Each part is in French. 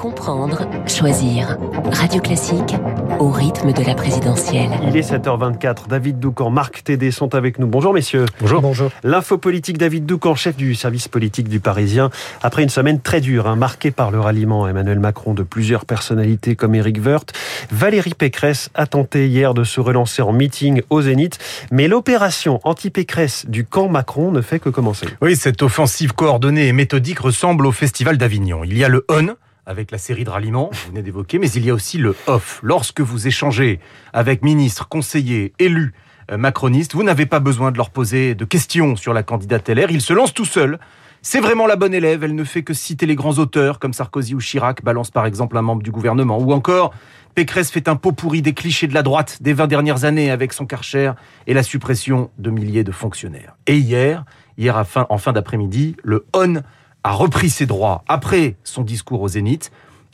Comprendre, choisir. Radio Classique au rythme de la présidentielle. Il est 7h24. David Doucan, Marc Tédé sont avec nous. Bonjour messieurs. Bonjour. Bonjour. L'info politique David Doucan, chef du service politique du Parisien. Après une semaine très dure, hein, marquée par le ralliement Emmanuel Macron de plusieurs personnalités comme Éric Woerth, Valérie Pécresse a tenté hier de se relancer en meeting au Zénith. Mais l'opération anti-Pécresse du camp Macron ne fait que commencer. Oui, cette offensive coordonnée et méthodique ressemble au Festival d'Avignon. Il y a le on avec la série de ralliements, vous venez d'évoquer, mais il y a aussi le off. Lorsque vous échangez avec ministres, conseillers, élus, euh, macronistes, vous n'avez pas besoin de leur poser de questions sur la candidate LR, ils se lancent tout seuls. C'est vraiment la bonne élève, elle ne fait que citer les grands auteurs comme Sarkozy ou Chirac, balance par exemple un membre du gouvernement, ou encore Pécresse fait un pot pourri des clichés de la droite des 20 dernières années avec son Karcher et la suppression de milliers de fonctionnaires. Et hier, hier en fin d'après-midi, le on a repris ses droits après son discours au Zénith,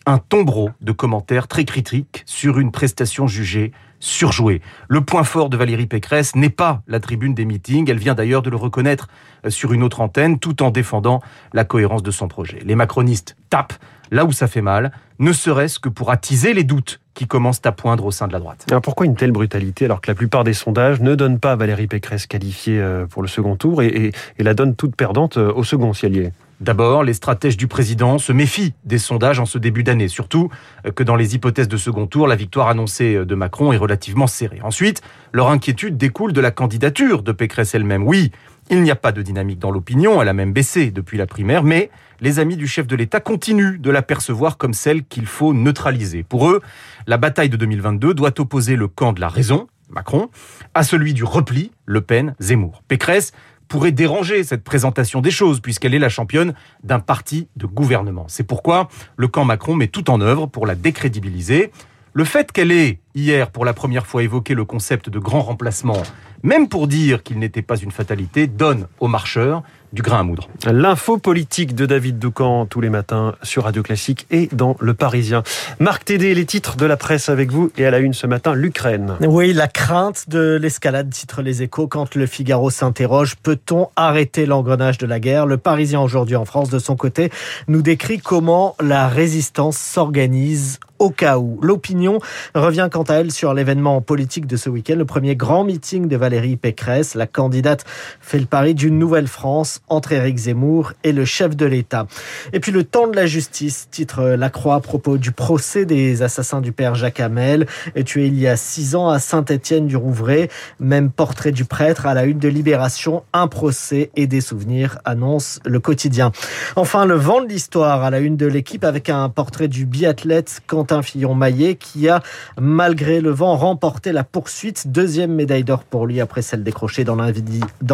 un tombereau de commentaires très critiques sur une prestation jugée surjouée. Le point fort de Valérie Pécresse n'est pas la tribune des meetings, elle vient d'ailleurs de le reconnaître euh, sur une autre antenne tout en défendant la cohérence de son projet. Les macronistes tapent là où ça fait mal, ne serait-ce que pour attiser les doutes qui commencent à poindre au sein de la droite. Alors pourquoi une telle brutalité alors que la plupart des sondages ne donnent pas Valérie Pécresse qualifiée euh, pour le second tour et, la donnent toute perdante euh, au second si elle y est? D'abord, les stratèges du président se méfient des sondages en ce début d'année, surtout que dans les hypothèses de second tour, la victoire annoncée de Macron est relativement serrée. Ensuite, leur inquiétude découle de la candidature de Pécresse elle-même. Oui, il n'y a pas de dynamique dans l'opinion, elle a même baissé depuis la primaire, mais les amis du chef de l'État continuent de la percevoir comme celle qu'il faut neutraliser. Pour eux, la bataille de 2022 doit opposer le camp de la raison, Macron, à celui du repli, Le Pen, Zemmour. Pécresse pourrait déranger cette présentation des choses puisqu'elle est la championne d'un parti de gouvernement. C'est pourquoi le camp Macron met tout en œuvre pour la décrédibiliser. Le fait qu'elle ait, hier, pour la première fois évoqué le concept de grand remplacement, même pour dire qu'il n'était pas une fatalité, donne aux marcheurs du grain à moudre. L'info politique de David Doucan tous les matins sur Radio Classique et dans Le Parisien. Marc Tédé, les titres de la presse avec vous et à la une ce matin, l'Ukraine. Oui, la crainte de l'escalade, titre les échos, quand le Figaro s'interroge, peut-on arrêter l'engrenage de la guerre? Le Parisien aujourd'hui en France, de son côté, nous décrit comment la résistance s'organise au cas où. L'opinion revient quant à elle sur l'événement politique de ce week-end, le premier grand meeting de Valérie Pécresse. La candidate fait le pari d'une nouvelle France entre Éric Zemmour et le chef de l'État. Et puis le temps de la justice, titre La Croix à propos du procès des assassins du père Jacques Hamel, tué il y a six ans à Saint-Étienne-du-Rouvray. Même portrait du prêtre à la une de Libération, un procès et des souvenirs, annonce le quotidien. Enfin, le vent de l'histoire à la une de l'équipe avec un portrait du biathlète Fillon-Maillet qui a, malgré le vent, remporté la poursuite. Deuxième médaille d'or pour lui après celle décrochée dans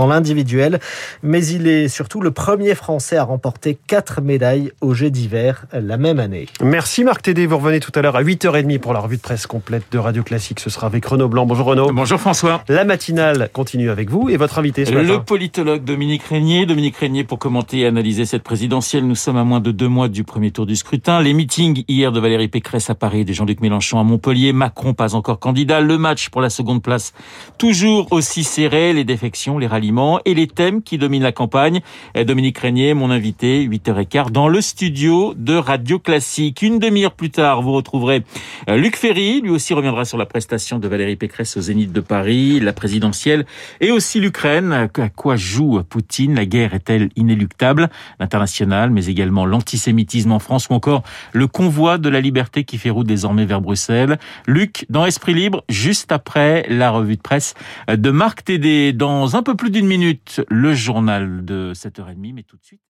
l'individuel. Mais il est surtout le premier Français à remporter quatre médailles aux Jeux d'hiver la même année. Merci Marc Tédé. Vous revenez tout à l'heure à 8h30 pour la revue de presse complète de Radio Classique. Ce sera avec Renaud Blanc. Bonjour Renaud. Bonjour François. La matinale continue avec vous et votre invité ce matin. Le politologue Dominique Régnier. Dominique Régnier pour commenter et analyser cette présidentielle. Nous sommes à moins de deux mois du premier tour du scrutin. Les meetings hier de Valérie Pécresse à Paris, des Jean-Luc Mélenchon à Montpellier, Macron pas encore candidat, le match pour la seconde place toujours aussi serré, les défections, les ralliements et les thèmes qui dominent la campagne. Dominique Régnier, mon invité, 8h15 dans le studio de Radio Classique. Une demi-heure plus tard, vous retrouverez euh, Luc Ferry, lui aussi reviendra sur la prestation de Valérie Pécresse au Zénith de Paris, la présidentielle et aussi l'Ukraine. À quoi joue Poutine? La guerre est-elle inéluctable? L'international, mais également l'antisémitisme en France ou encore le convoi de la liberté qui fait route désormais vers Bruxelles. Luc, dans Esprit Libre, juste après la revue de presse de Marc Tédé. Dans un peu plus d'une minute, le journal de 7h30, mais tout de suite.